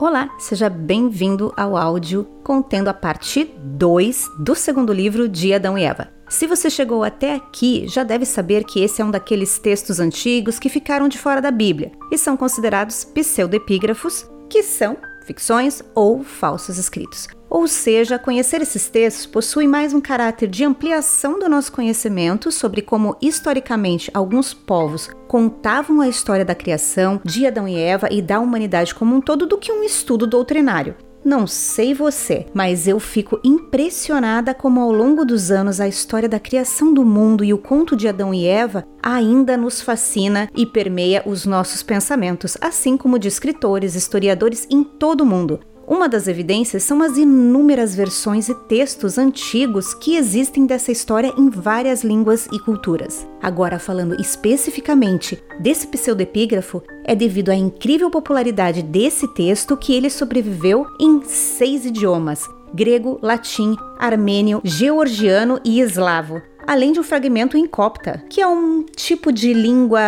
Olá, seja bem-vindo ao áudio contendo a parte 2 do segundo livro de Adão e Eva. Se você chegou até aqui, já deve saber que esse é um daqueles textos antigos que ficaram de fora da Bíblia e são considerados pseudepígrafos, que são ficções ou falsos escritos. Ou seja, conhecer esses textos possui mais um caráter de ampliação do nosso conhecimento sobre como historicamente alguns povos contavam a história da criação, de Adão e Eva e da humanidade como um todo do que um estudo doutrinário. Não sei você, mas eu fico impressionada como ao longo dos anos a história da criação do mundo e o conto de Adão e Eva ainda nos fascina e permeia os nossos pensamentos, assim como de escritores, historiadores em todo o mundo. Uma das evidências são as inúmeras versões e textos antigos que existem dessa história em várias línguas e culturas. Agora, falando especificamente desse pseudepígrafo, é devido à incrível popularidade desse texto que ele sobreviveu em seis idiomas: grego, latim, armênio, georgiano e eslavo além de um fragmento em copta, que é um tipo de língua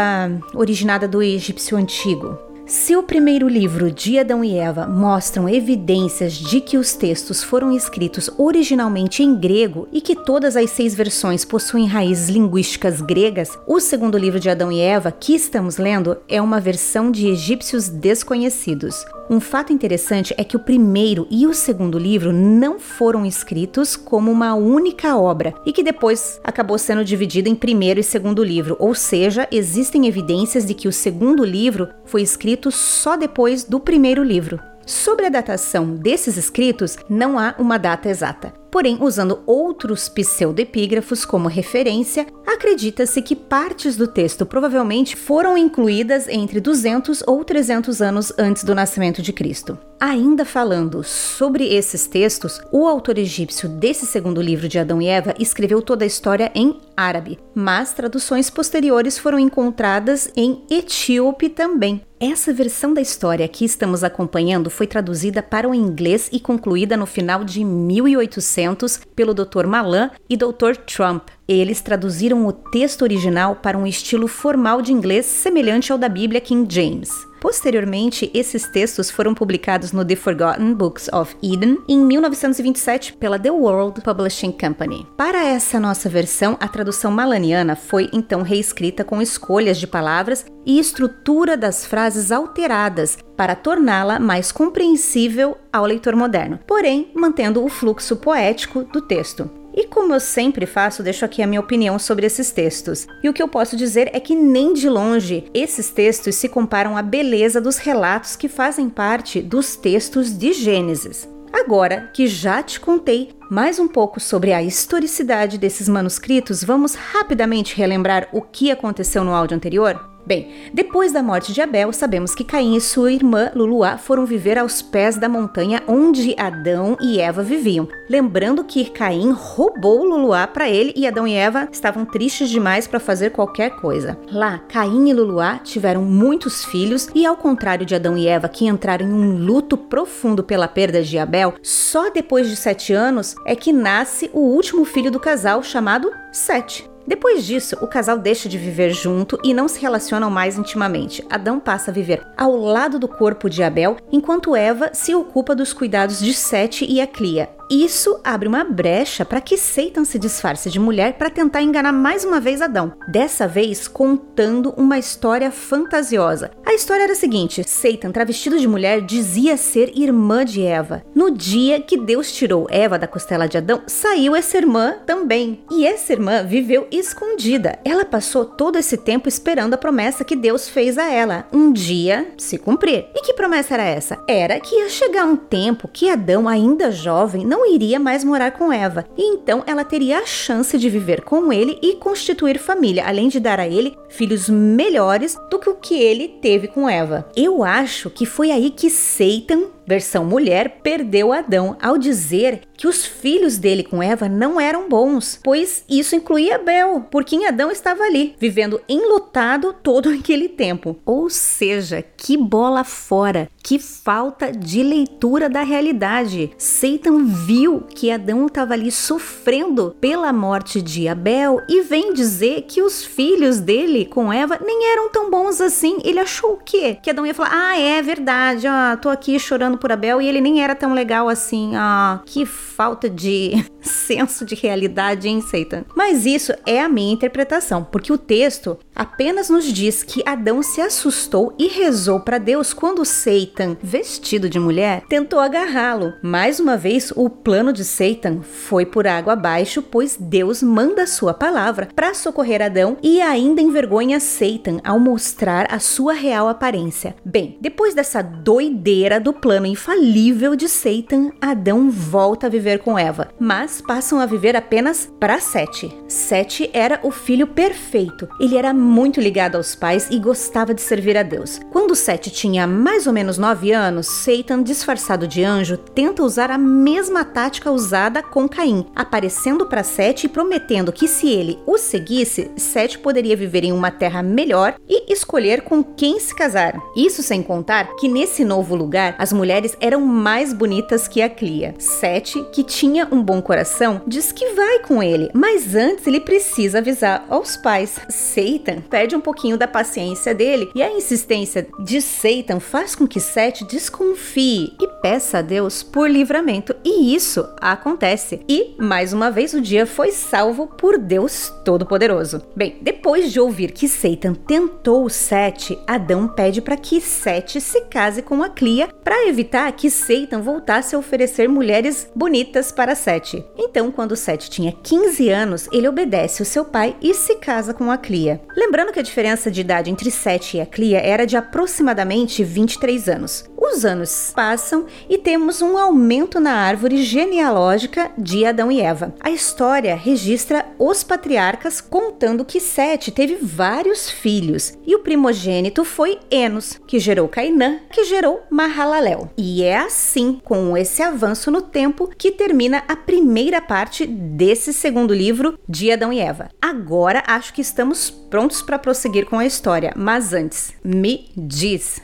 originada do egípcio antigo. Se o primeiro livro de Adão e Eva mostram evidências de que os textos foram escritos originalmente em grego e que todas as seis versões possuem raízes linguísticas gregas, o segundo livro de Adão e Eva, que estamos lendo, é uma versão de egípcios desconhecidos. Um fato interessante é que o primeiro e o segundo livro não foram escritos como uma única obra e que depois acabou sendo dividido em primeiro e segundo livro, ou seja, existem evidências de que o segundo livro foi escrito só depois do primeiro livro. Sobre a datação desses escritos, não há uma data exata. Porém, usando outros pseudepígrafos como referência, acredita-se que partes do texto provavelmente foram incluídas entre 200 ou 300 anos antes do nascimento de Cristo. Ainda falando sobre esses textos, o autor egípcio desse segundo livro de Adão e Eva escreveu toda a história em árabe, mas traduções posteriores foram encontradas em etíope também. Essa versão da história que estamos acompanhando foi traduzida para o inglês e concluída no final de 1800 pelo Dr. Malan e Dr. Trump. Eles traduziram o texto original para um estilo formal de inglês semelhante ao da Bíblia King James. Posteriormente, esses textos foram publicados no The Forgotten Books of Eden em 1927 pela The World Publishing Company. Para essa nossa versão, a tradução malaniana foi então reescrita com escolhas de palavras e estrutura das frases alteradas para torná-la mais compreensível ao leitor moderno, porém mantendo o fluxo poético do texto. E como eu sempre faço, deixo aqui a minha opinião sobre esses textos. E o que eu posso dizer é que nem de longe esses textos se comparam à beleza dos relatos que fazem parte dos textos de Gênesis. Agora que já te contei mais um pouco sobre a historicidade desses manuscritos, vamos rapidamente relembrar o que aconteceu no áudio anterior? Bem, depois da morte de Abel, sabemos que Caim e sua irmã Luluá foram viver aos pés da montanha onde Adão e Eva viviam. Lembrando que Caim roubou Luluá para ele e Adão e Eva estavam tristes demais para fazer qualquer coisa. Lá, Caim e Luluá tiveram muitos filhos e, ao contrário de Adão e Eva, que entraram em um luto profundo pela perda de Abel, só depois de sete anos é que nasce o último filho do casal chamado Sete. Depois disso, o casal deixa de viver junto e não se relacionam mais intimamente. Adão passa a viver ao lado do corpo de Abel, enquanto Eva se ocupa dos cuidados de Sete e a Clia. Isso abre uma brecha para que Satan se disfarce de mulher para tentar enganar mais uma vez Adão. Dessa vez contando uma história fantasiosa. A história era a seguinte: Satan, travestido de mulher, dizia ser irmã de Eva. No dia que Deus tirou Eva da costela de Adão, saiu essa irmã também. E essa irmã viveu escondida. Ela passou todo esse tempo esperando a promessa que Deus fez a ela, um dia se cumprir. E que promessa era essa? Era que ia chegar um tempo que Adão, ainda jovem, não iria mais morar com Eva, e então ela teria a chance de viver com ele e constituir família, além de dar a ele filhos melhores do que o que ele teve com Eva. Eu acho que foi aí que Satan versão mulher, perdeu Adão ao dizer que os filhos dele com Eva não eram bons, pois isso incluía Abel, porque Adão estava ali, vivendo enlutado todo aquele tempo. Ou seja, que bola fora, que falta de leitura da realidade. Satan viu que Adão estava ali sofrendo pela morte de Abel e vem dizer que os filhos dele com Eva nem eram tão bons assim. Ele achou o quê? Que Adão ia falar: Ah, é verdade, ó, tô aqui chorando por Abel e ele nem era tão legal assim. Ah, que falta de senso de realidade, hein, Satan? Mas isso é a minha interpretação, porque o texto apenas nos diz que Adão se assustou e rezou para Deus quando Satan, vestido de mulher, tentou agarrá-lo. Mais uma vez, o plano de Satan foi por água abaixo, pois Deus manda sua palavra para socorrer Adão e ainda envergonha Satan ao mostrar a sua real aparência. Bem, depois dessa doideira do plano infalível de Satan, Adão volta a viver com Eva, mas passam a viver apenas para Sete. Sete era o filho perfeito. Ele era muito ligado aos pais e gostava de servir a Deus. Quando Sete tinha mais ou menos nove anos, Satan, disfarçado de anjo, tenta usar a mesma tática usada com Caim, aparecendo para Sete e prometendo que se ele o seguisse, Sete poderia viver em uma terra melhor e escolher com quem se casar. Isso sem contar que nesse novo lugar as mulheres eram mais bonitas que a Clia. Sete, que tinha um bom coração, diz que vai com ele, mas antes ele precisa avisar aos pais. Satan perde um pouquinho da paciência dele e a insistência de Satan faz com que Sete desconfie e peça a Deus por livramento. E isso acontece. E mais uma vez o dia foi salvo por Deus Todo-Poderoso. Bem, depois de ouvir que Satan tentou Sete, Adão pede para que Sete se case com a Clia para evitar que Satan voltasse a oferecer mulheres bonitas para Sete. Então, quando Sete tinha 15 anos, ele obedece o seu pai e se casa com a Clia. Lembrando que a diferença de idade entre Sete e a Clia era de aproximadamente 23 anos. Os anos passam e temos um aumento na árvore genealógica de Adão e Eva. A história registra os patriarcas contando que Sete teve vários filhos e o primogênito foi Enos, que gerou Cainã, que gerou Mahalalel. E é assim, com esse avanço no tempo, que termina a primeira parte desse segundo livro de Adão e Eva. Agora acho que estamos prontos para prosseguir com a história, mas antes, me diz.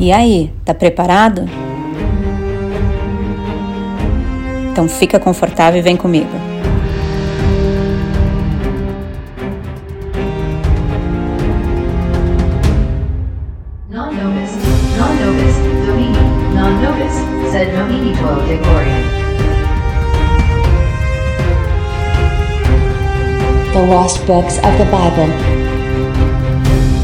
E aí, tá preparado? Então fica confortável e vem comigo. Lost Books of the Bible.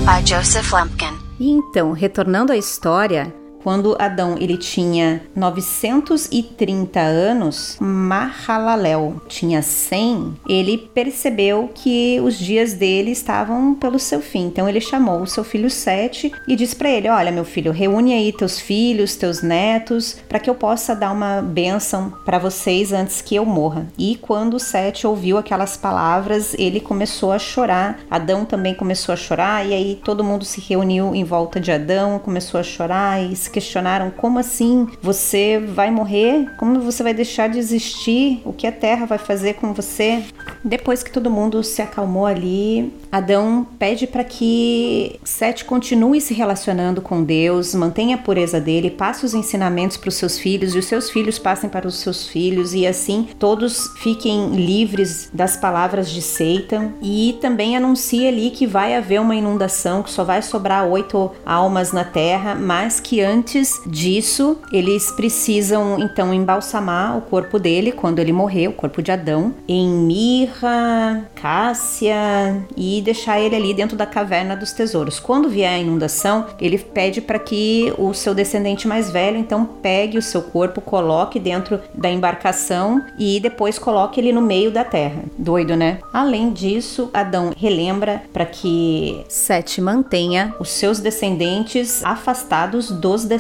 by Joseph Lumpkin. E então, retornando à história, quando Adão ele tinha 930 anos, Mahalalel tinha 100, ele percebeu que os dias dele estavam pelo seu fim. Então ele chamou o seu filho Sete e disse para ele: "Olha, meu filho, reúne aí teus filhos, teus netos, para que eu possa dar uma bênção para vocês antes que eu morra". E quando Sete ouviu aquelas palavras, ele começou a chorar. Adão também começou a chorar e aí todo mundo se reuniu em volta de Adão, começou a chorar e questionaram como assim você vai morrer? Como você vai deixar de existir? O que a terra vai fazer com você? Depois que todo mundo se acalmou ali, Adão pede para que Sete continue se relacionando com Deus, mantenha a pureza dele, passe os ensinamentos para os seus filhos e os seus filhos passem para os seus filhos e assim todos fiquem livres das palavras de Satan e também anuncia ali que vai haver uma inundação, que só vai sobrar oito almas na terra, mas que antes disso eles precisam então embalsamar o corpo dele quando ele morrer, o corpo de Adão, em mirra, cássia e deixar ele ali dentro da caverna dos tesouros. Quando vier a inundação, ele pede para que o seu descendente mais velho então pegue o seu corpo, coloque dentro da embarcação e depois coloque ele no meio da terra. Doido, né? Além disso, Adão relembra para que Sete mantenha os seus descendentes afastados dos descendentes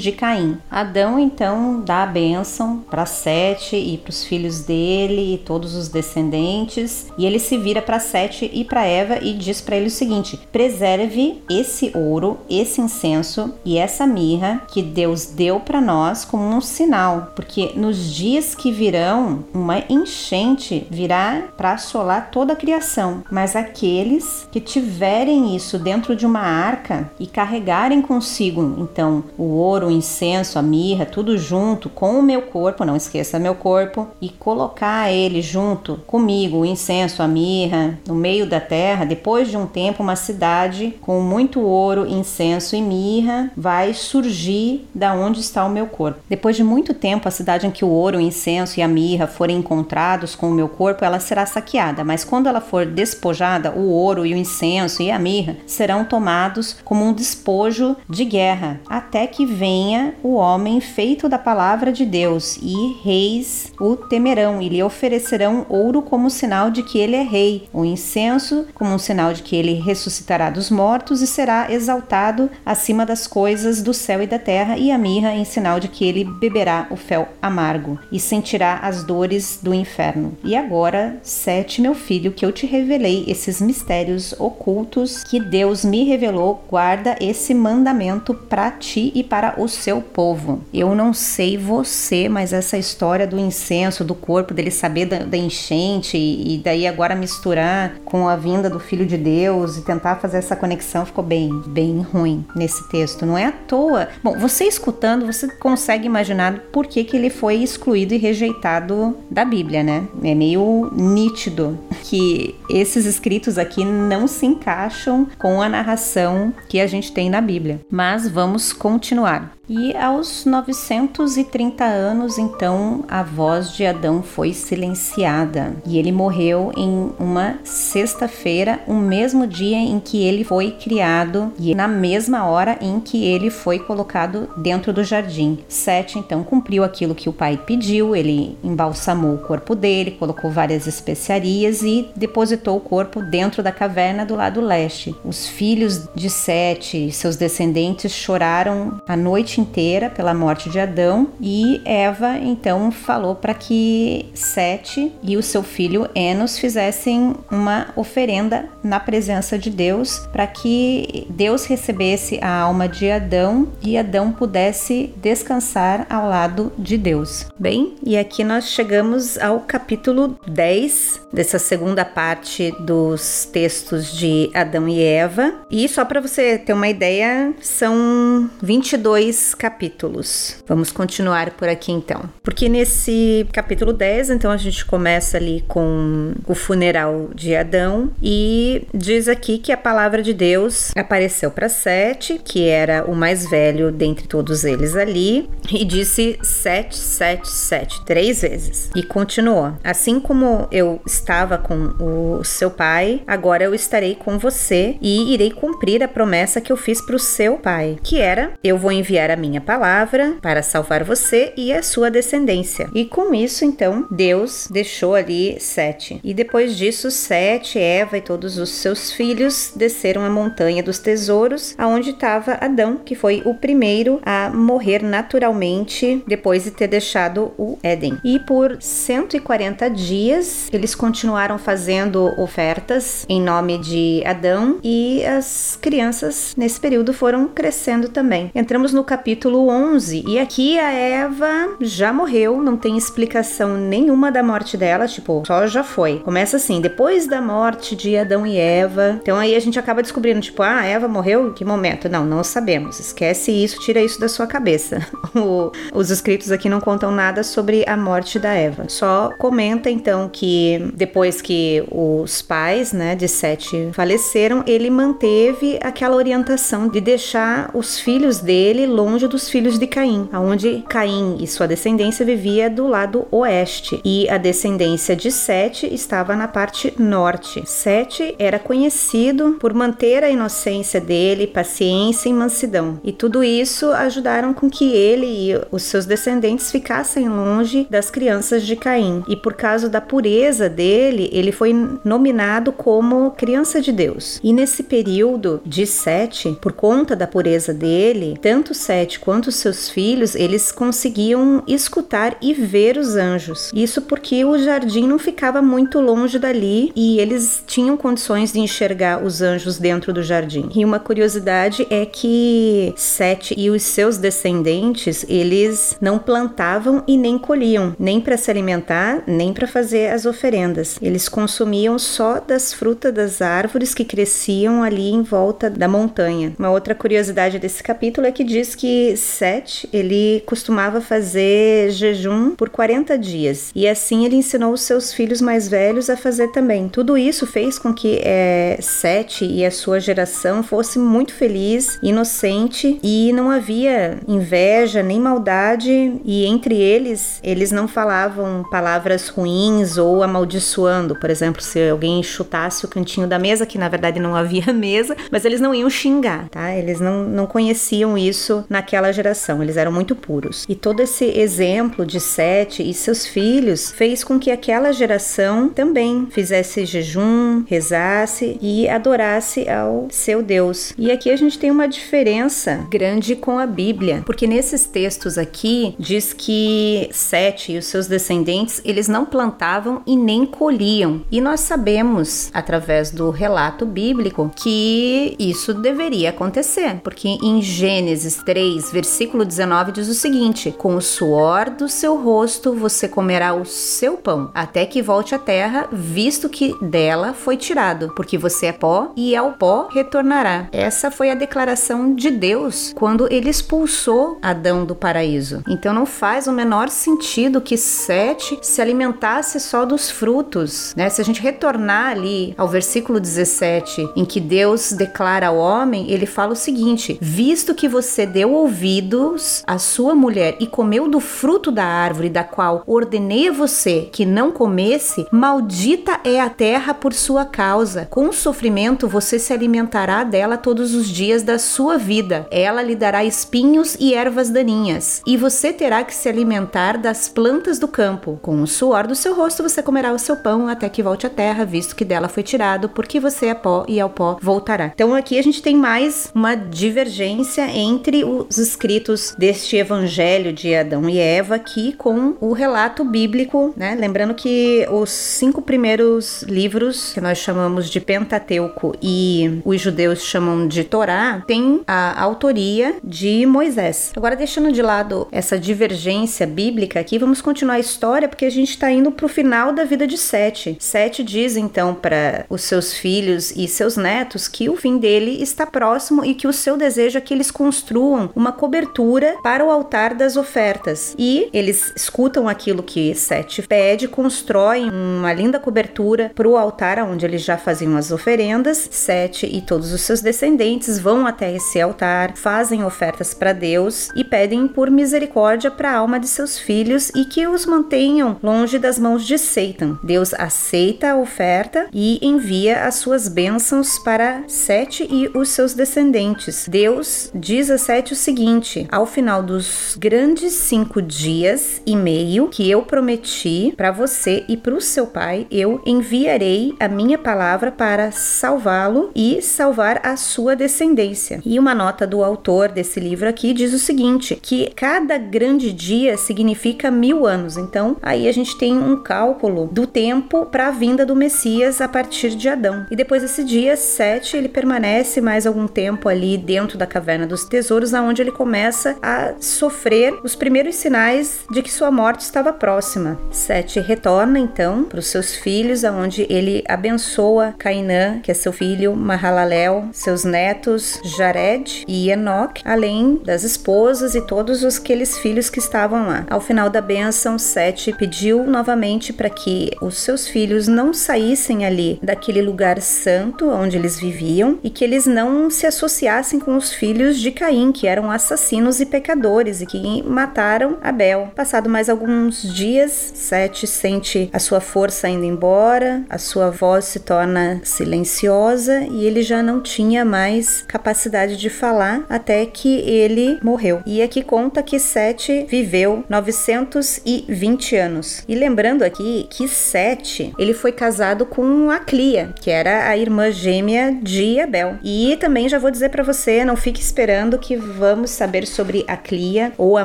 de Caim. Adão então dá a bênção para Sete e para os filhos dele e todos os descendentes e ele se vira para Sete e para Eva e diz para ele o seguinte: preserve esse ouro, esse incenso e essa mirra que Deus deu para nós como um sinal, porque nos dias que virão uma enchente virá para assolar toda a criação, mas aqueles que tiverem isso dentro de uma arca e carregarem consigo, então, o ouro, o incenso, a mirra, tudo junto com o meu corpo, não esqueça meu corpo, e colocar ele junto comigo, o incenso, a mirra, no meio da terra, depois de um tempo, uma cidade com muito ouro, incenso e mirra vai surgir da onde está o meu corpo. Depois de muito tempo, a cidade em que o ouro, o incenso e a mirra forem encontrados com o meu corpo, ela será saqueada, mas quando ela for despojada, o ouro e o incenso e a mirra serão tomados como um despojo de guerra, até que venha o homem feito da palavra de Deus e reis o temerão e lhe oferecerão ouro como sinal de que ele é rei, o incenso como um sinal de que ele ressuscitará dos mortos e será exaltado acima das coisas do céu e da terra, e a mirra em sinal de que ele beberá o fel amargo e sentirá as dores do inferno. E agora, Sete, meu filho, que eu te revelei esses mistérios ocultos que Deus me revelou, guarda esse mandamento para ti e para o seu povo. Eu não sei você, mas essa história do incenso, do corpo, dele saber da, da enchente e, e daí agora misturar com a vinda do Filho de Deus e tentar fazer essa conexão ficou bem, bem ruim nesse texto. Não é à toa. Bom, você escutando, você consegue imaginar por que, que ele foi excluído e rejeitado da Bíblia, né? É meio nítido que esses escritos aqui não se encaixam com a narração que a gente tem na Bíblia. Mas vamos continuar. E aos 930 anos, então, a voz de Adão foi silenciada e ele morreu em uma sexta-feira, o mesmo dia em que ele foi criado e na mesma hora em que ele foi colocado dentro do jardim. Sete, então, cumpriu aquilo que o pai pediu, ele embalsamou o corpo dele, colocou várias especiarias e depositou o corpo dentro da caverna do lado leste. Os filhos de Sete seus descendentes choraram a noite inteira pela morte de Adão e Eva então falou para que Sete e o seu filho Enos fizessem uma oferenda na presença de Deus para que Deus recebesse a alma de Adão e Adão pudesse descansar ao lado de Deus. Bem, e aqui nós chegamos ao capítulo 10 dessa segunda parte dos textos de Adão e Eva. E só para você ter uma ideia, são 22 capítulos. Vamos continuar por aqui então. Porque nesse capítulo 10, então a gente começa ali com o funeral de Adão e diz aqui que a palavra de Deus apareceu para Sete, que era o mais velho dentre todos eles ali, e disse sete, sete, sete, três vezes. E continuou: Assim como eu estava com o seu pai, agora eu estarei com você e irei cumprir a promessa que eu fiz para o seu pai, que era: eu vou enviar a minha palavra para salvar você e a sua descendência. E com isso, então, Deus deixou ali Sete. E depois disso, Sete, Eva e todos os seus filhos desceram a montanha dos tesouros, aonde estava Adão, que foi o primeiro a morrer naturalmente depois de ter deixado o Éden. E por 140 dias eles continuaram fazendo ofertas em nome de Adão e as crianças nesse período foram crescendo também. Entramos no capítulo 11 e aqui a Eva já morreu, não tem explicação nenhuma da morte dela, tipo, só já foi. Começa assim, depois da morte de Adão e Eva. Então aí a gente acaba descobrindo, tipo, ah, Eva morreu? Em que momento? Não, não sabemos. Esquece isso, tira isso da sua cabeça. O, os escritos aqui não contam nada sobre a morte da Eva. Só comenta então que depois que os pais, né, de Sete faleceram, ele manteve aquela orientação de deixar os filhos dele longe dos filhos de Caim, aonde Caim e sua descendência vivia do lado oeste e a descendência de Sete estava na parte norte. Sete era conhecido por manter a inocência dele, paciência e mansidão. E tudo isso ajudaram com que ele e os seus descendentes ficassem longe das crianças de Caim. E por causa da pureza dele, ele foi nominado como criança de Deus. E nesse período de Sete, por conta da pureza dele, tanto Sete Sete quanto seus filhos, eles conseguiam escutar e ver os anjos. Isso porque o jardim não ficava muito longe dali e eles tinham condições de enxergar os anjos dentro do jardim. E uma curiosidade é que Sete e os seus descendentes, eles não plantavam e nem colhiam, nem para se alimentar, nem para fazer as oferendas. Eles consumiam só das frutas das árvores que cresciam ali em volta da montanha. Uma outra curiosidade desse capítulo é que diz que Sete, ele costumava fazer jejum por 40 dias e assim ele ensinou os seus filhos mais velhos a fazer também. Tudo isso fez com que é, Sete e a sua geração fosse muito feliz, inocente e não havia inveja nem maldade e entre eles eles não falavam palavras ruins ou amaldiçoando, por exemplo, se alguém chutasse o cantinho da mesa, que na verdade não havia mesa, mas eles não iam xingar, tá? Eles não, não conheciam isso naquela geração, eles eram muito puros. E todo esse exemplo de Sete e seus filhos fez com que aquela geração também fizesse jejum, rezasse e adorasse ao seu Deus. E aqui a gente tem uma diferença grande com a Bíblia, porque nesses textos aqui diz que Sete e os seus descendentes, eles não plantavam e nem colhiam. E nós sabemos, através do relato bíblico, que isso deveria acontecer, porque em Gênesis 3, versículo 19 diz o seguinte: Com o suor do seu rosto você comerá o seu pão, até que volte à terra, visto que dela foi tirado, porque você é pó e ao pó retornará. Essa foi a declaração de Deus quando ele expulsou Adão do paraíso. Então não faz o menor sentido que Sete se alimentasse só dos frutos, né? Se a gente retornar ali ao versículo 17, em que Deus declara ao homem, ele fala o seguinte: Visto que você deu ouvidos à sua mulher e comeu do fruto da árvore da qual ordenei a você que não comesse, maldita é a terra por sua causa. Com sofrimento você se alimentará dela todos os dias da sua vida. Ela lhe dará espinhos e ervas daninhas, e você terá que se alimentar das plantas do campo. Com o suor do seu rosto você comerá o seu pão até que volte à terra, visto que dela foi tirado, porque você é pó e ao pó voltará. Então aqui a gente tem mais uma divergência entre os escritos deste evangelho de Adão e Eva aqui com o relato bíblico, né? Lembrando que os cinco primeiros livros que nós chamamos de Pentateuco e os judeus chamam de Torá tem a autoria de Moisés. Agora deixando de lado essa divergência bíblica aqui, vamos continuar a história porque a gente está indo para o final da vida de Sete. Sete diz então para os seus filhos e seus netos que o fim dele está próximo e que o seu desejo é que eles construam uma cobertura para o altar das ofertas. E eles escutam aquilo que Sete pede, constroem uma linda cobertura para o altar onde eles já faziam as oferendas. Sete e todos os seus descendentes vão até esse altar, fazem ofertas para Deus e pedem por misericórdia para a alma de seus filhos e que os mantenham longe das mãos de Satan. Deus aceita a oferta e envia as suas bênçãos para Sete e os seus descendentes. Deus diz a Sete o seguinte: ao final dos grandes cinco dias e meio que eu prometi para você e para o seu pai, eu enviarei a minha palavra para salvá-lo e salvar a sua descendência. E uma nota do autor desse livro aqui diz o seguinte: que cada grande dia significa mil anos. Então, aí a gente tem um cálculo do tempo para a vinda do Messias a partir de Adão. E depois desse dia, Sete, ele permanece mais algum tempo ali dentro da caverna dos tesouros, aonde ele começa a sofrer os primeiros sinais de que sua morte estava próxima. Sete retorna então para os seus filhos, aonde ele abençoa Cainã, que é seu filho, Mahalalel, seus netos Jared e Enoch, além das esposas e todos os aqueles filhos que estavam lá. Ao final da bênção, Sete pediu novamente para que os seus filhos não saíssem ali daquele lugar santo onde eles viviam e que eles não se associassem com os filhos de Caim, que eram assassinos e pecadores e que mataram Abel. Passado mais alguns dias, Sete sente a sua força indo embora, a sua voz se torna silenciosa e ele já não tinha mais capacidade de falar até que ele morreu. E aqui conta que Sete viveu 920 anos. E lembrando aqui que Sete, ele foi casado com a Clia, que era a irmã gêmea de Abel. E também já vou dizer para você, não fique esperando que vão vamos saber sobre a Clia ou a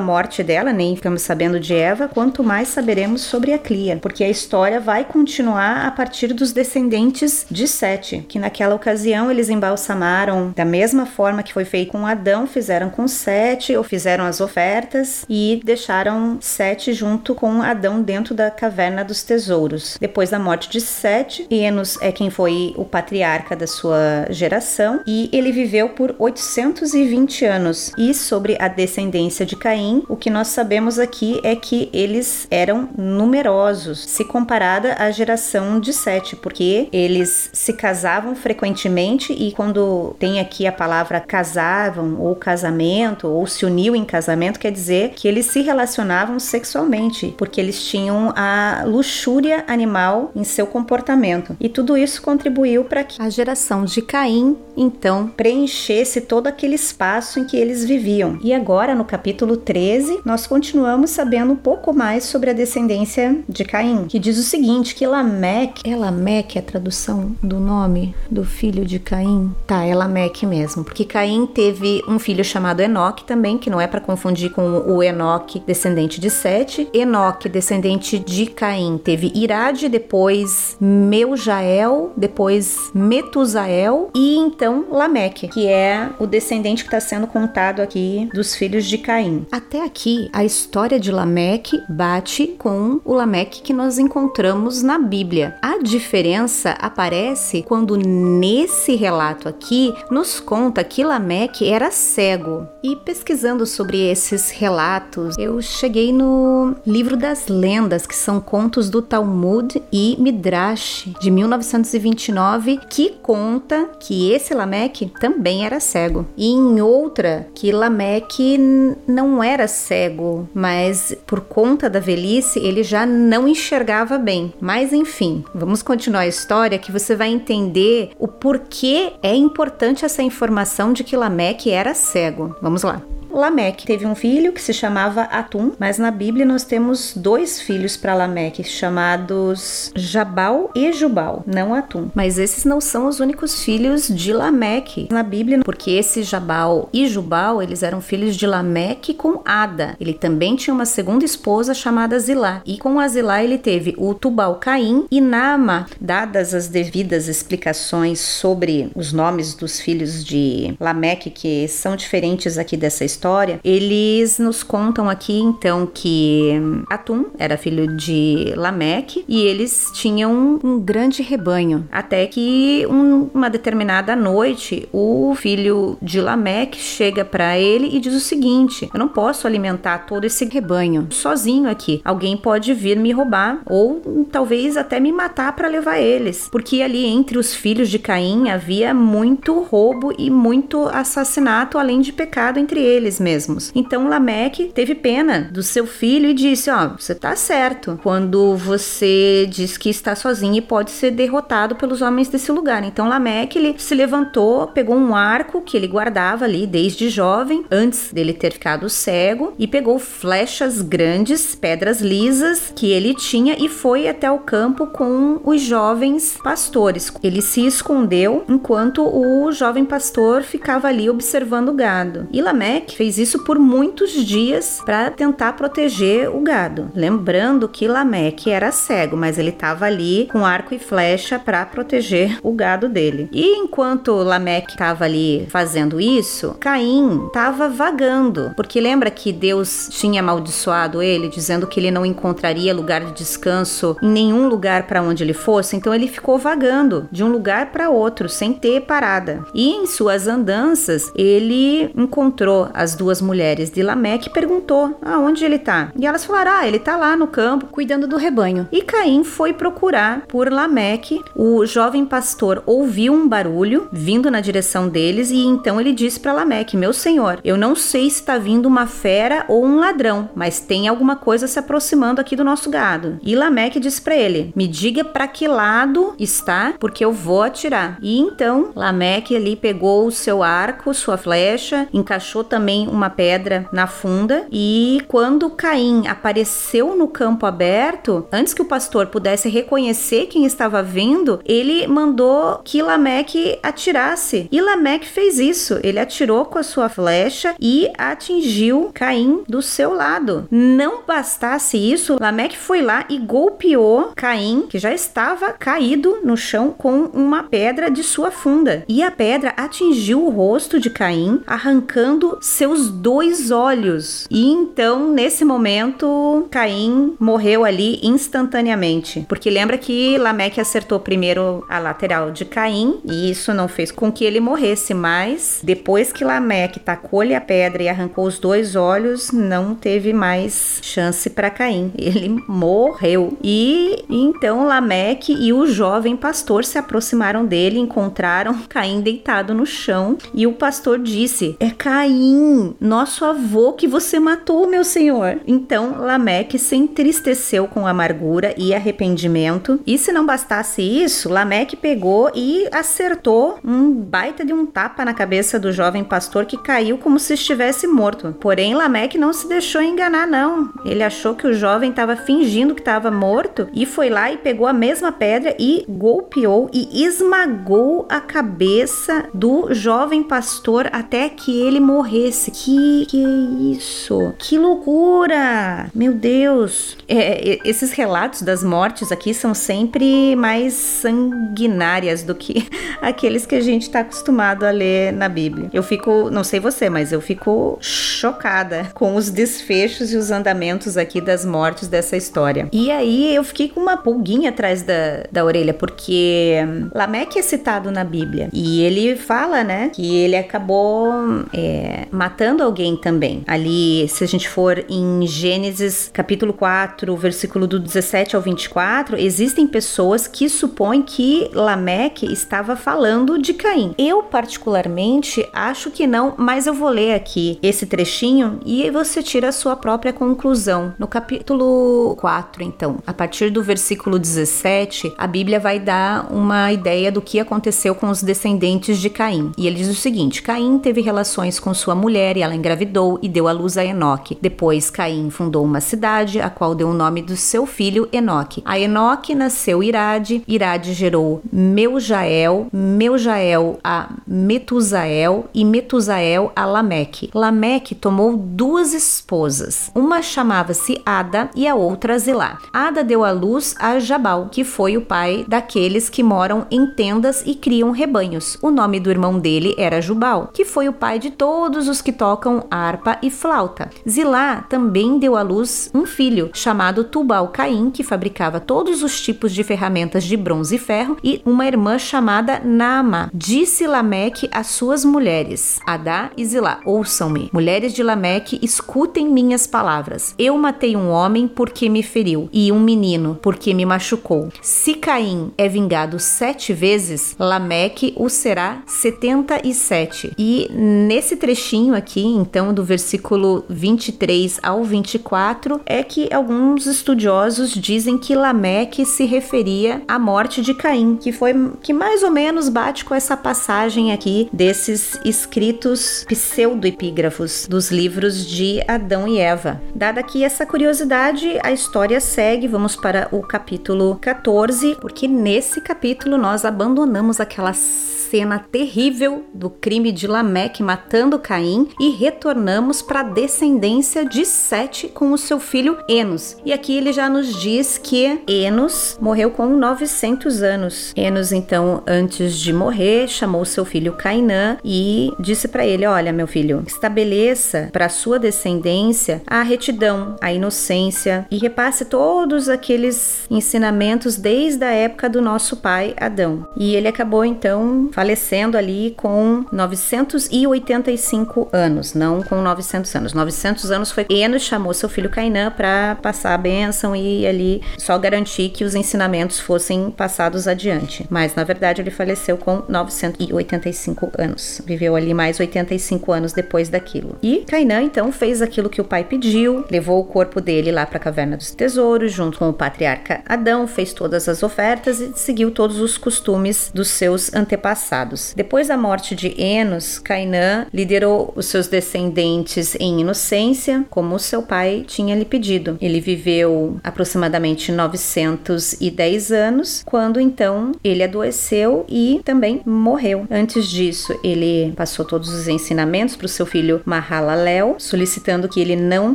morte dela, nem ficamos sabendo de Eva, quanto mais saberemos sobre a Clia, porque a história vai continuar a partir dos descendentes de Sete, que naquela ocasião eles embalsamaram da mesma forma que foi feito com Adão, fizeram com Sete, ou fizeram as ofertas e deixaram Sete junto com Adão dentro da caverna dos tesouros. Depois da morte de Sete, Enos é quem foi o patriarca da sua geração e ele viveu por 820 anos. E sobre a descendência de Caim, o que nós sabemos aqui é que eles eram numerosos, se comparada à geração de Sete, porque eles se casavam frequentemente e quando tem aqui a palavra casavam ou casamento ou se uniu em casamento, quer dizer que eles se relacionavam sexualmente, porque eles tinham a luxúria animal em seu comportamento. E tudo isso contribuiu para que a geração de Caim então preenchesse todo aquele espaço em que eles viviam. E agora, no capítulo 13, nós continuamos sabendo um pouco mais sobre a descendência de Caim, que diz o seguinte: que Lameque, é Lameque a tradução do nome do filho de Caim? Tá, é Lameque mesmo, porque Caim teve um filho chamado Enoque também, que não é para confundir com o Enoque, descendente de Sete. Enoque, descendente de Caim, teve Irade, depois Meujael, depois Metusael e então Lameque, que é o descendente que está sendo aqui dos filhos de Caim. Até aqui, a história de Lameque bate com o Lameque que nós encontramos na Bíblia. A diferença aparece quando nesse relato aqui nos conta que Lameque era cego. E pesquisando sobre esses relatos, eu cheguei no livro das lendas, que são contos do Talmud e Midrash de 1929, que conta que esse Lameque também era cego. E em outra, que Lameque não era cego, mas por conta da velhice ele já não enxergava bem. Mas enfim, vamos continuar a história que você vai entender o porquê é importante essa informação de que Lameque era cego. Vamos lá. Lameque teve um filho que se chamava Atum, mas na Bíblia nós temos dois filhos para Lameque, chamados Jabal e Jubal, não Atum. Mas esses não são os únicos filhos de Lameque na Bíblia, porque esse Jabal e Jubal, eles eram filhos de Lameque com Ada. Ele também tinha uma segunda esposa chamada Zilá, e com a Zilá ele teve o Tubal Caim e Naama. Dadas as devidas explicações sobre os nomes dos filhos de Lameque, que são diferentes aqui dessa história, história, eles nos contam aqui então que Atum era filho de Lameque e eles tinham um grande rebanho. Até que um, uma determinada noite, o filho de Lameque chega para ele e diz o seguinte: Eu não posso alimentar todo esse rebanho sozinho aqui. Alguém pode vir me roubar ou talvez até me matar para levar eles. Porque ali entre os filhos de Caim havia muito roubo e muito assassinato, além de pecado entre eles eles mesmos. Então Lameque teve pena do seu filho e disse: Ó, oh, você tá certo quando você diz que está sozinho e pode ser derrotado pelos homens desse lugar. Então Lameque ele se levantou, pegou um arco que ele guardava ali desde jovem, antes dele ter ficado cego, e pegou flechas grandes, pedras lisas que ele tinha e foi até o campo com os jovens pastores. Ele se escondeu enquanto o jovem pastor ficava ali observando o gado. E Lameque fez isso por muitos dias para tentar proteger o gado. Lembrando que Lameque era cego, mas ele estava ali com arco e flecha para proteger o gado dele. E enquanto Lameque estava ali fazendo isso, Caim estava vagando, porque lembra que Deus tinha amaldiçoado ele, dizendo que ele não encontraria lugar de descanso em nenhum lugar para onde ele fosse, então ele ficou vagando de um lugar para outro sem ter parada. E em suas andanças, ele encontrou as as duas mulheres de Lameque perguntou aonde ele tá. E elas falaram: ah, ele tá lá no campo cuidando do rebanho. E Caim foi procurar por Lameque. O jovem pastor ouviu um barulho vindo na direção deles e então ele disse para Lameque: Meu senhor, eu não sei se está vindo uma fera ou um ladrão, mas tem alguma coisa se aproximando aqui do nosso gado. E Lameque disse para ele: Me diga para que lado está, porque eu vou atirar. E então Lameque ali pegou o seu arco, sua flecha, encaixou também também uma pedra na funda e quando Caim apareceu no campo aberto, antes que o pastor pudesse reconhecer quem estava vindo, ele mandou que Lameque atirasse. E Lameque fez isso. Ele atirou com a sua flecha e atingiu Caim do seu lado. Não bastasse isso, Lameque foi lá e golpeou Caim, que já estava caído no chão com uma pedra de sua funda. E a pedra atingiu o rosto de Caim, arrancando seus dois olhos. E então, nesse momento, Caim morreu ali instantaneamente. Porque lembra que Lameque acertou primeiro a lateral de Caim, e isso não fez com que ele morresse, mas depois que Lameque tacou-lhe a pedra e arrancou os dois olhos, não teve mais chance para Caim. Ele morreu. E então Lameque e o jovem pastor se aproximaram dele, encontraram Caim deitado no chão, e o pastor disse: "É Caim, nosso avô que você matou, meu senhor". Então Lameque se entristeceu com amargura e arrependimento. E se não bastasse isso, Lameque pegou e acertou um baita de um tapa na cabeça do jovem pastor que caiu como se estivesse morto. Porém, Lameque não se deixou enganar, não. Ele achou que o jovem estava fingindo que estava morto e foi lá e pegou a mesma pedra e golpeou e esmagou a cabeça do jovem pastor até que ele morresse. Que que é isso? Que loucura! Meu Deus! É, esses relatos das mortes aqui são sempre mais sanguinárias do que aqueles que a gente está acostumado a ler na Bíblia. Eu fico, não sei você, mas eu fico chocada com os desfechos e os andamentos aqui das mortes dessa história. E aí eu fiquei com uma pulguinha atrás da, da orelha, porque Lameque é citado na Bíblia e ele fala, né, que ele acabou é, matando alguém também. Ali, se a gente for em Gênesis capítulo 4, versículo do 17 ao 24, existem pessoas que supõem que Lameque estava falando de Caim. Eu, particularmente, acho que não, mas eu vou ler aqui esse trechinho e você tira a sua própria conclusão. No capítulo 4, então, a partir do versículo 17, a Bíblia vai dar uma ideia do que aconteceu com os descendentes de Caim. E ele diz o seguinte: Caim teve relações com sua mulher e ela engravidou e deu à luz a Enoque. Depois, Caim fundou uma cidade, a qual deu o nome do seu filho Enoque. A Enoque nasceu Irade, Irade gerou Meujael, Meujael a Metusael e Metusael a Lameque. Lameque tomou duas esposas, uma chamava-se Ada e a outra Zilá. Ada deu à luz a Jabal, que foi o pai daqueles que moram em tendas e criam rebanhos. O nome do irmão dele era Jubal, que foi o pai de todos os que tocam harpa e flauta. Zilá também deu à luz um filho chamado Tubal Caim, que fabricava todos os tipos de ferramentas de bronze e ferro, e uma irmã chamada Naama. Disse Lameque às suas mulheres, Adá e Zilá: Ouçam-me, mulheres de Lameque, escutem minhas palavras. Eu matei um homem porque me feriu, e um menino porque me machucou. Se Caim é vingado sete vezes, Lameque o será setenta e sete. E nesse trechinho aqui, então, do versículo 23 ao 24, é que alguns estudiosos dizem que Lameque se referia à morte de Caim, que foi que mais ou menos bate com essa passagem aqui desses escritos pseudoepígrafos dos livros de Adão e Eva. Dada aqui essa curiosidade, a história segue, vamos para o capítulo 14, porque nesse capítulo nós abandonamos aquela cena terrível do crime de Lameque matando Caim e retornamos para a descendência de Sete com o seu filho Enos. E aqui ele já nos diz que Enos morreu com 900 anos. Enos então, antes de morrer, chamou seu filho Cainã e disse para ele: "Olha, meu filho, estabeleça para sua descendência a retidão, a inocência e repasse todos aqueles ensinamentos desde a época do nosso pai Adão". E ele acabou então falecendo ali com 985 anos, não com 900 anos. 900 anos foi Enos chamou seu filho Cainã para passar a bênção e ali só garantir que os ensinamentos fossem passados adiante. Mas na verdade ele faleceu com 985 anos. Viveu ali mais 85 anos depois daquilo. E Cainã então fez aquilo que o pai pediu, levou o corpo dele lá para a caverna dos tesouros junto com o patriarca Adão, fez todas as ofertas e seguiu todos os costumes dos seus antepassados. Depois da morte de Enos, Cainã liderou os seus descendentes em inocência, como seu pai tinha lhe pedido. Ele viveu aproximadamente 910 anos, quando então ele adoeceu e também morreu. Antes disso, ele passou todos os ensinamentos para o seu filho Mahalalel, solicitando que ele não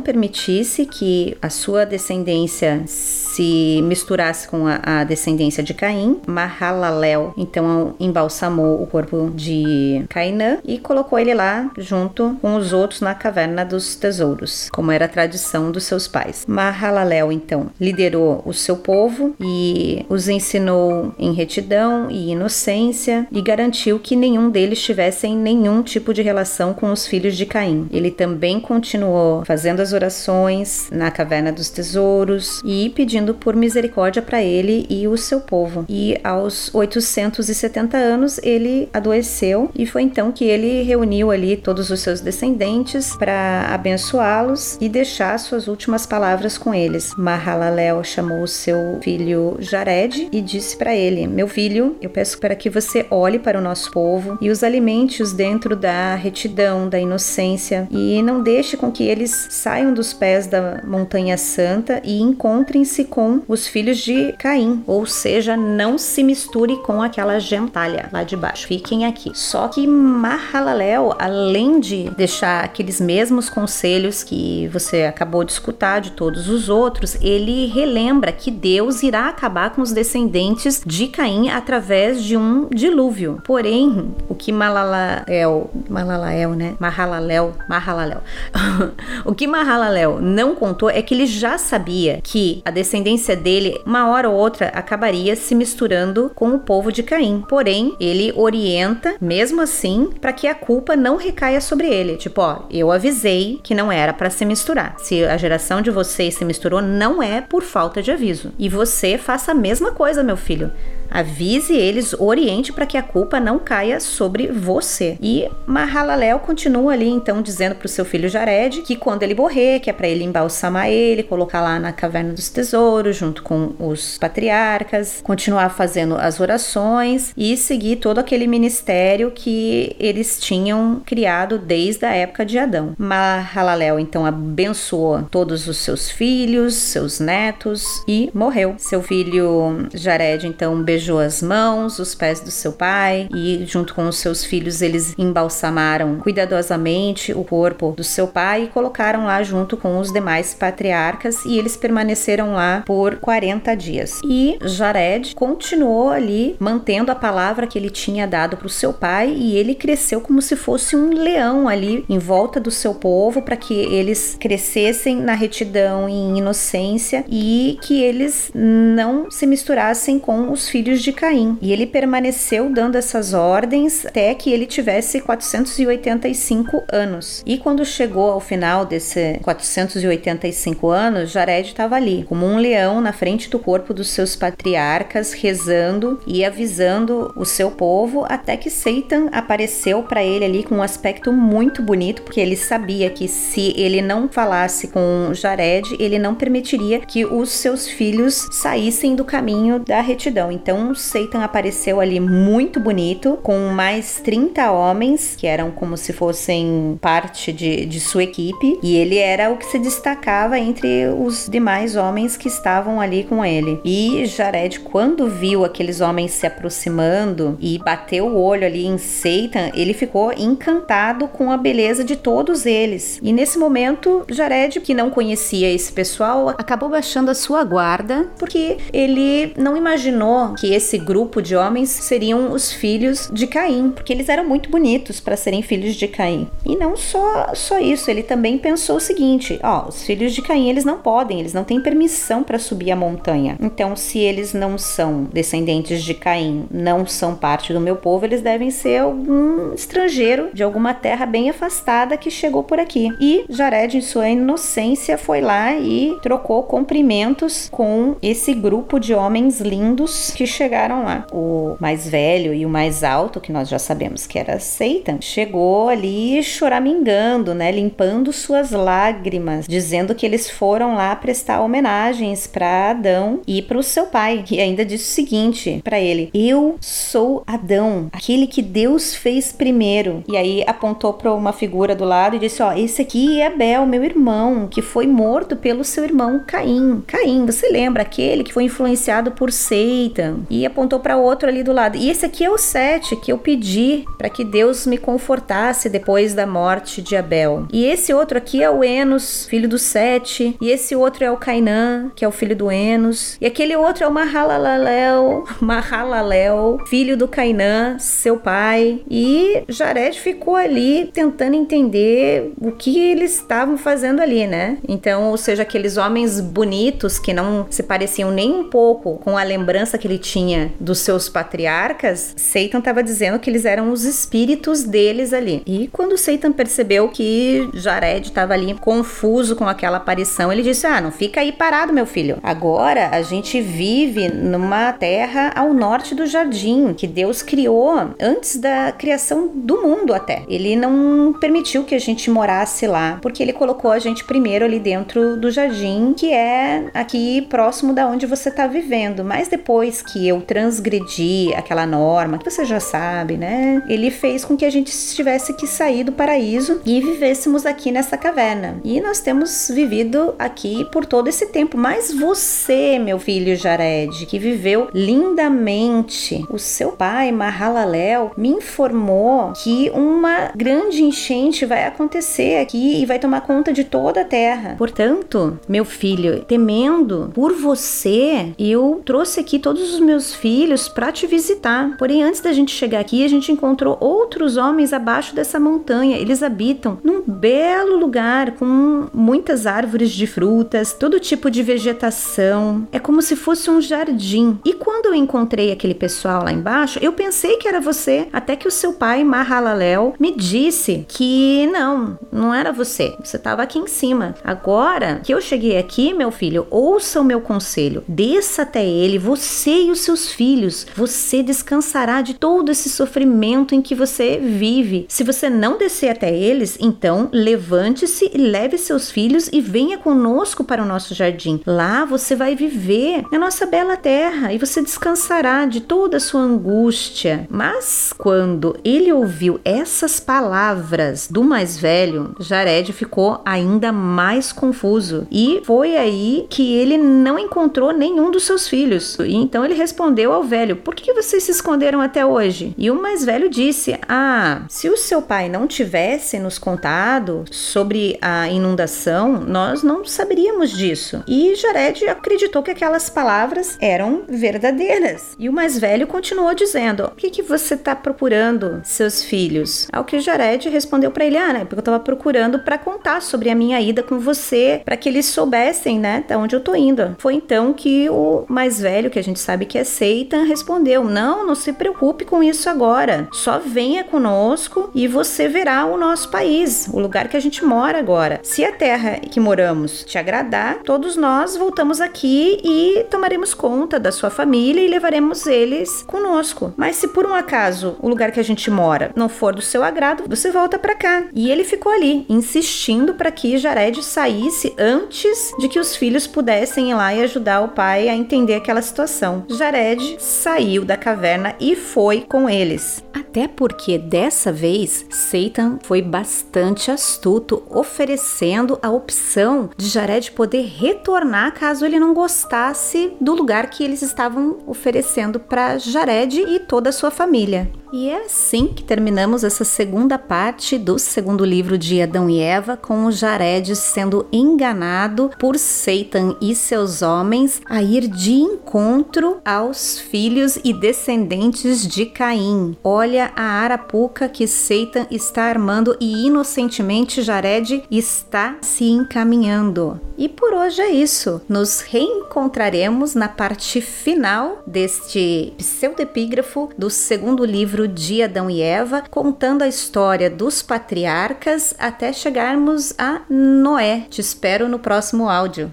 permitisse que a sua descendência se misturasse com a, a descendência de Caim. Mahalalel então embalsamou o corpo de Cainã e colocou ele lá junto com os outros na caverna dos tesouros, como era a tradição dos seus pais. Mahalalel então liderou o seu povo e os ensinou em retidão e inocência e garantiu que nenhum deles tivesse nenhum tipo de relação com os filhos de Caim. Ele também continuou fazendo as orações na caverna dos tesouros e pedindo por misericórdia para ele e o seu povo. E aos 870 anos ele adoeceu e foi então que ele reuniu ali todos os seus descendentes para abençoá-los e deixar suas últimas palavras com eles. Mahalalel chamou seu filho Jared e disse para ele: Meu filho, eu peço para que você olhe para o nosso povo e os alimente-os dentro da retidão, da inocência e não deixe com que eles saiam dos pés da montanha santa e encontrem-se com os filhos de Caim, ou seja, não se misture com aquela gentalha lá de baixo. Fiquem aqui. Só que Mahalalel, além de deixar aqueles mesmos conselhos que você acabou de escutar de todos os outros, ele relembra que Deus irá acabar com os descendentes de Caim através de um dilúvio. Porém, o que Malalael, Malalael, né? Mahalalel, Mahalalel. o que Mahalalel não contou é que ele já sabia que a descendência dele, uma hora ou outra, acabaria se misturando com o povo de Caim. Porém, ele orienta, mesmo assim, para que a culpa não recaia sobre ele. Tipo, ó, eu avisei que não era para se misturar. Se a geração de vocês se misturou, não é por falta de aviso. E você faça a mesma coisa, meu filho. Avise eles, oriente para que a culpa não caia sobre você. E Mahalalel continua ali então dizendo para o seu filho Jared que quando ele morrer, que é para ele embalsamar ele, colocar lá na caverna dos tesouros junto com os patriarcas, continuar fazendo as orações e seguir todo aquele ministério que eles tinham criado desde a época de Adão. Mahalalel então abençoou todos os seus filhos, seus netos e morreu. Seu filho Jared então beijou as mãos, os pés do seu pai e, junto com os seus filhos, eles embalsamaram cuidadosamente o corpo do seu pai e colocaram lá junto com os demais patriarcas e eles permaneceram lá por 40 dias. E Jared continuou ali mantendo a palavra que ele tinha dado para o seu pai e ele cresceu como se fosse um leão ali em volta do seu povo para que eles crescessem na retidão e inocência e que eles não se misturassem com os filhos filhos de Caim. E ele permaneceu dando essas ordens até que ele tivesse 485 anos. E quando chegou ao final desse 485 anos, Jared estava ali, como um leão na frente do corpo dos seus patriarcas, rezando e avisando o seu povo, até que Satan apareceu para ele ali com um aspecto muito bonito, porque ele sabia que se ele não falasse com Jared, ele não permitiria que os seus filhos saíssem do caminho da retidão. Então então Satan apareceu ali muito bonito, com mais 30 homens, que eram como se fossem parte de, de sua equipe, e ele era o que se destacava entre os demais homens que estavam ali com ele. E Jared, quando viu aqueles homens se aproximando e bateu o olho ali em Satan, ele ficou encantado com a beleza de todos eles. E nesse momento, Jared, que não conhecia esse pessoal, acabou baixando a sua guarda, porque ele não imaginou que esse grupo de homens seriam os filhos de Caim, porque eles eram muito bonitos para serem filhos de Caim. E não só, só isso, ele também pensou o seguinte: ó, os filhos de Caim eles não podem, eles não têm permissão para subir a montanha. Então, se eles não são descendentes de Caim, não são parte do meu povo, eles devem ser algum estrangeiro de alguma terra bem afastada que chegou por aqui. E Jared, em sua inocência, foi lá e trocou cumprimentos com esse grupo de homens lindos que chegaram lá. O mais velho e o mais alto, que nós já sabemos que era Satan, chegou ali choramingando, né, limpando suas lágrimas, dizendo que eles foram lá prestar homenagens para Adão e para o seu pai. E ainda disse o seguinte para ele: "Eu sou Adão, aquele que Deus fez primeiro". E aí apontou para uma figura do lado e disse: "Ó, esse aqui é Abel, meu irmão, que foi morto pelo seu irmão Caim. Caim, você lembra aquele que foi influenciado por Satan?" E apontou para outro ali do lado. "E esse aqui é o Sete que eu pedi para que Deus me confortasse depois da morte de Abel. E esse outro aqui é o Enos, filho do Sete, e esse outro é o Cainã, que é o filho do Enos, e aquele outro é o Mahalalel, Mahalalel, filho do Cainã, seu pai. E Jared ficou ali tentando entender o que eles estavam fazendo ali, né? Então, ou seja, aqueles homens bonitos que não se pareciam nem um pouco com a lembrança que ele tinha dos seus patriarcas, Satan estava dizendo que eles eram os espíritos deles ali. E quando Satan percebeu que Jared estava ali confuso com aquela aparição, ele disse: Ah, não fica aí parado, meu filho. Agora a gente vive numa terra ao norte do jardim que Deus criou antes da criação do mundo até. Ele não permitiu que a gente morasse lá, porque ele colocou a gente primeiro ali dentro do jardim, que é aqui próximo da onde você está vivendo. Mas depois que eu transgredi aquela norma, que você já sabe, né? Ele fez com que a gente tivesse que sair do paraíso e vivêssemos aqui nessa caverna. E nós temos vivido aqui por todo esse tempo. Mas você, meu filho Jared, que viveu lindamente, o seu pai, Mahalalel, me informou que uma grande enchente vai acontecer aqui e vai tomar conta de toda a terra. Portanto, meu filho, temendo por você, eu trouxe aqui todos os meus filhos para te visitar. Porém, antes da gente chegar aqui, a gente encontrou outros homens abaixo dessa montanha. Eles habitam num belo lugar com muitas árvores de frutas, todo tipo de vegetação. É como se fosse um jardim. E quando eu encontrei aquele pessoal lá embaixo, eu pensei que era você, até que o seu pai, Mahalalel, me disse que não, não era você. Você estava aqui em cima. Agora que eu cheguei aqui, meu filho, ouça o meu conselho. Desça até ele, você e os seus filhos. Você descansará de todo esse sofrimento em que você vive. Se você não descer até eles, então levante-se e leve seus filhos e venha conosco para o nosso jardim. Lá você vai viver na nossa bela terra e você descansará de toda a sua angústia. Mas quando ele ouviu essas palavras do mais velho, Jared ficou ainda mais confuso e foi aí que ele não encontrou nenhum dos seus filhos. E então ele respondeu ao velho: Por que vocês se esconderam até hoje? E o mais velho disse: Ah, se o seu pai não tivesse nos contado sobre a inundação, nós não saberíamos disso. E Jared acreditou que aquelas palavras eram verdadeiras. E o mais velho continuou dizendo: O que, que você está procurando, seus filhos? Ao que Jared respondeu para ele: Ah, né? Porque eu estava procurando para contar sobre a minha ida com você, para que eles soubessem, né, de onde eu tô indo. Foi então que o mais velho, que a gente sabe que é Satan, respondeu: Não, não se preocupe com isso agora. Só venha conosco e você verá o nosso país, o lugar que a gente mora agora. Se a terra que moramos te agradar, todos nós voltamos aqui e tomaremos conta da sua família e levaremos eles conosco. Mas se por um acaso o lugar que a gente mora não for do seu agrado, você volta para cá. E ele ficou ali, insistindo para que Jared saísse antes de que os filhos pudessem ir lá e ajudar o pai a entender aquela situação. Jared saiu da caverna e foi com eles. Até porque dessa vez Satan foi bastante astuto, oferecendo a opção de Jared poder retornar caso ele não gostasse do lugar que eles estavam oferecendo para Jared e toda a sua família. E é assim que terminamos essa segunda parte do segundo livro de Adão e Eva, com o Jared sendo enganado por Satan e seus homens a ir de encontro aos filhos e descendentes de Caim. Olha a arapuca que Satan está armando e inocentemente Jared está se encaminhando. E por hoje é isso. Nos reencontraremos na parte final deste pseudepígrafo do segundo livro de Adão e Eva, contando a história dos patriarcas até chegarmos a Noé. Te espero no próximo áudio.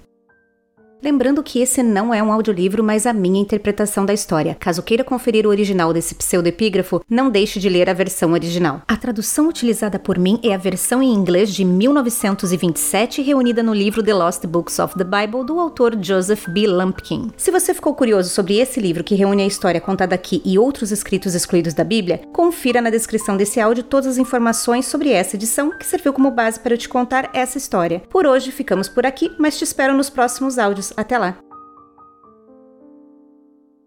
Lembrando que esse não é um audiolivro, mas a minha interpretação da história. Caso queira conferir o original desse pseudoepígrafo, não deixe de ler a versão original. A tradução utilizada por mim é a versão em inglês de 1927, reunida no livro The Lost Books of the Bible, do autor Joseph B. Lumpkin. Se você ficou curioso sobre esse livro que reúne a história contada aqui e outros escritos excluídos da Bíblia, confira na descrição desse áudio todas as informações sobre essa edição que serviu como base para eu te contar essa história. Por hoje ficamos por aqui, mas te espero nos próximos áudios. Até lá!